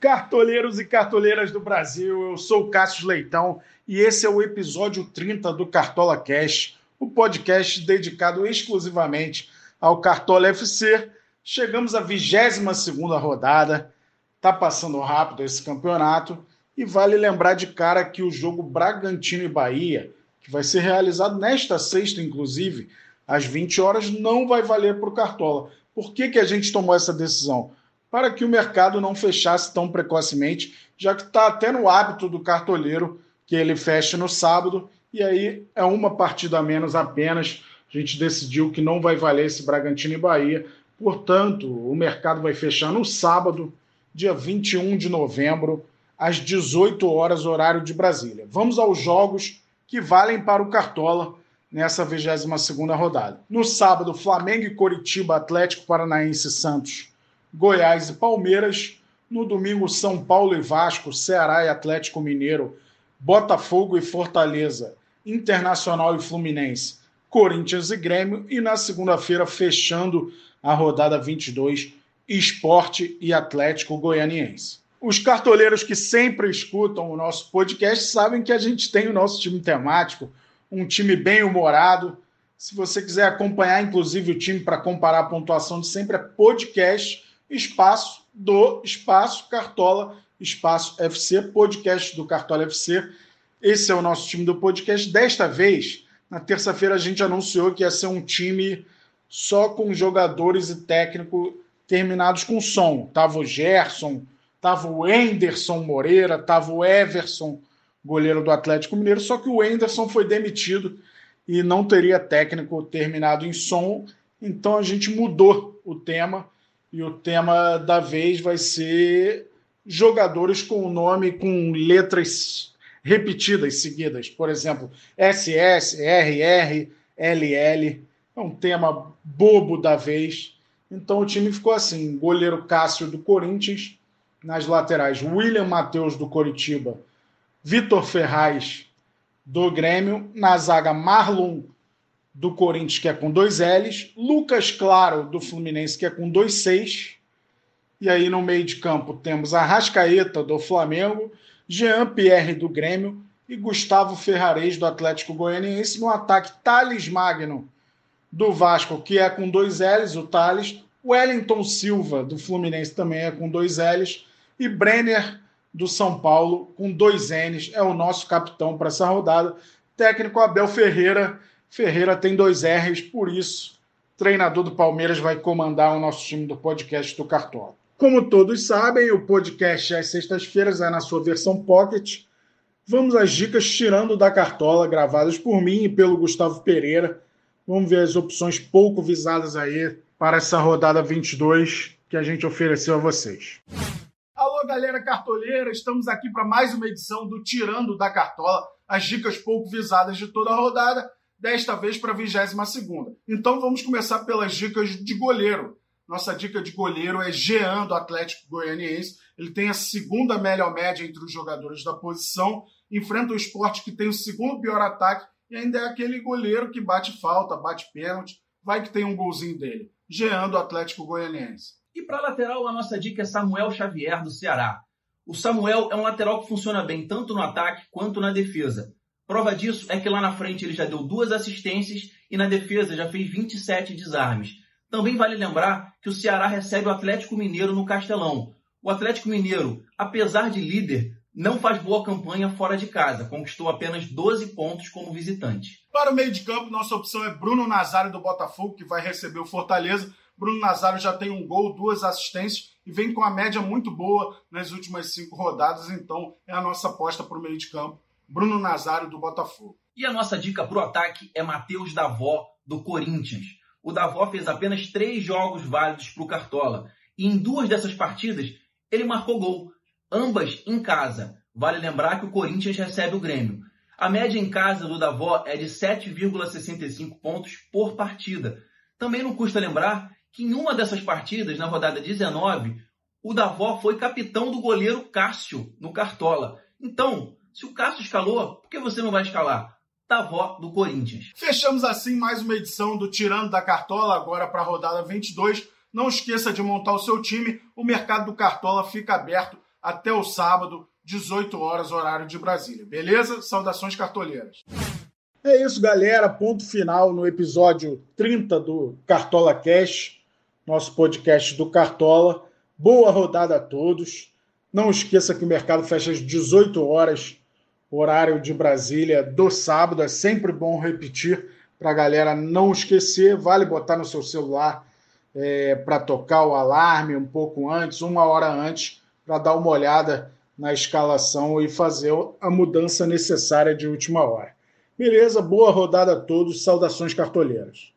Cartoleiros e cartoleiras do Brasil, eu sou o Cássio Leitão e esse é o episódio 30 do Cartola Cash, o podcast dedicado exclusivamente ao Cartola FC. Chegamos à 22 rodada, tá passando rápido esse campeonato e vale lembrar de cara que o jogo Bragantino e Bahia, que vai ser realizado nesta sexta, inclusive, às 20 horas, não vai valer para o Cartola. Por que, que a gente tomou essa decisão? Para que o mercado não fechasse tão precocemente, já que está até no hábito do cartoleiro que ele feche no sábado, e aí é uma partida a menos apenas. A gente decidiu que não vai valer esse Bragantino e Bahia, portanto, o mercado vai fechar no sábado, dia 21 de novembro, às 18 horas, horário de Brasília. Vamos aos jogos que valem para o Cartola nessa 22 rodada. No sábado, Flamengo e Coritiba, Atlético Paranaense e Santos Goiás e Palmeiras. No domingo, São Paulo e Vasco, Ceará e Atlético Mineiro, Botafogo e Fortaleza, Internacional e Fluminense, Corinthians e Grêmio. E na segunda-feira, fechando a rodada 22, Esporte e Atlético Goianiense. Os cartoleiros que sempre escutam o nosso podcast sabem que a gente tem o nosso time temático, um time bem humorado. Se você quiser acompanhar, inclusive, o time para comparar a pontuação de sempre, é podcast espaço do espaço Cartola, espaço FC, podcast do Cartola FC. Esse é o nosso time do podcast. Desta vez, na terça-feira, a gente anunciou que ia ser um time só com jogadores e técnico terminados com som. Tava o Gerson, tava o Enderson Moreira, tava o Everson, goleiro do Atlético Mineiro, só que o Enderson foi demitido e não teria técnico terminado em som, então a gente mudou o tema e o tema da vez vai ser jogadores com o nome com letras repetidas, seguidas. Por exemplo, SS, RR, LL. É um tema bobo da vez. Então o time ficou assim: goleiro Cássio do Corinthians, nas laterais, William Matheus do Coritiba, Vitor Ferraz do Grêmio, na zaga Marlon do Corinthians, que é com dois L's, Lucas Claro, do Fluminense, que é com dois Cs, e aí no meio de campo temos a Rascaeta, do Flamengo, Jean Pierre, do Grêmio, e Gustavo Ferrares, do Atlético Goianiense, no ataque Thales Magno, do Vasco, que é com dois L's, o Thales, Wellington Silva, do Fluminense, também é com dois L's, e Brenner, do São Paulo, com dois N's, é o nosso capitão para essa rodada. Técnico Abel Ferreira, Ferreira tem dois R's, por isso, treinador do Palmeiras vai comandar o nosso time do podcast do Cartola. Como todos sabem, o podcast às sextas-feiras é na sua versão pocket. Vamos às dicas tirando da cartola, gravadas por mim e pelo Gustavo Pereira. Vamos ver as opções pouco visadas aí para essa rodada 22 que a gente ofereceu a vocês. Alô, galera cartoleira, estamos aqui para mais uma edição do Tirando da Cartola, as dicas pouco visadas de toda a rodada desta vez para a 22. Então vamos começar pelas dicas de goleiro. Nossa dica de goleiro é Jean, do Atlético Goianiense. Ele tem a segunda melhor média entre os jogadores da posição, enfrenta o esporte que tem o segundo pior ataque e ainda é aquele goleiro que bate falta, bate pênalti, vai que tem um golzinho dele. Jean, do Atlético Goianiense. E para lateral, a nossa dica é Samuel Xavier, do Ceará. O Samuel é um lateral que funciona bem tanto no ataque quanto na defesa. Prova disso é que lá na frente ele já deu duas assistências e na defesa já fez 27 desarmes. Também vale lembrar que o Ceará recebe o Atlético Mineiro no Castelão. O Atlético Mineiro, apesar de líder, não faz boa campanha fora de casa, conquistou apenas 12 pontos como visitante. Para o meio de campo, nossa opção é Bruno Nazário do Botafogo, que vai receber o Fortaleza. Bruno Nazário já tem um gol, duas assistências e vem com a média muito boa nas últimas cinco rodadas, então é a nossa aposta para o meio de campo. Bruno Nazário do Botafogo. E a nossa dica para o ataque é Matheus Davó do Corinthians. O Davó fez apenas três jogos válidos para o Cartola e em duas dessas partidas ele marcou gol, ambas em casa. Vale lembrar que o Corinthians recebe o Grêmio. A média em casa do Davó é de 7,65 pontos por partida. Também não custa lembrar que em uma dessas partidas, na rodada 19, o Davó foi capitão do goleiro Cássio no Cartola. Então, se o Cássio escalou, por que você não vai escalar? Tavó do Corinthians. Fechamos assim mais uma edição do Tirando da Cartola, agora para a rodada 22. Não esqueça de montar o seu time, o mercado do Cartola fica aberto até o sábado, 18 horas, horário de Brasília. Beleza? Saudações cartoleiras. É isso, galera. Ponto final no episódio 30 do Cartola Cash, nosso podcast do Cartola. Boa rodada a todos. Não esqueça que o mercado fecha às 18 horas, horário de Brasília, do sábado. É sempre bom repetir para a galera não esquecer. Vale botar no seu celular é, para tocar o alarme um pouco antes, uma hora antes, para dar uma olhada na escalação e fazer a mudança necessária de última hora. Beleza, boa rodada a todos, saudações cartoleiras.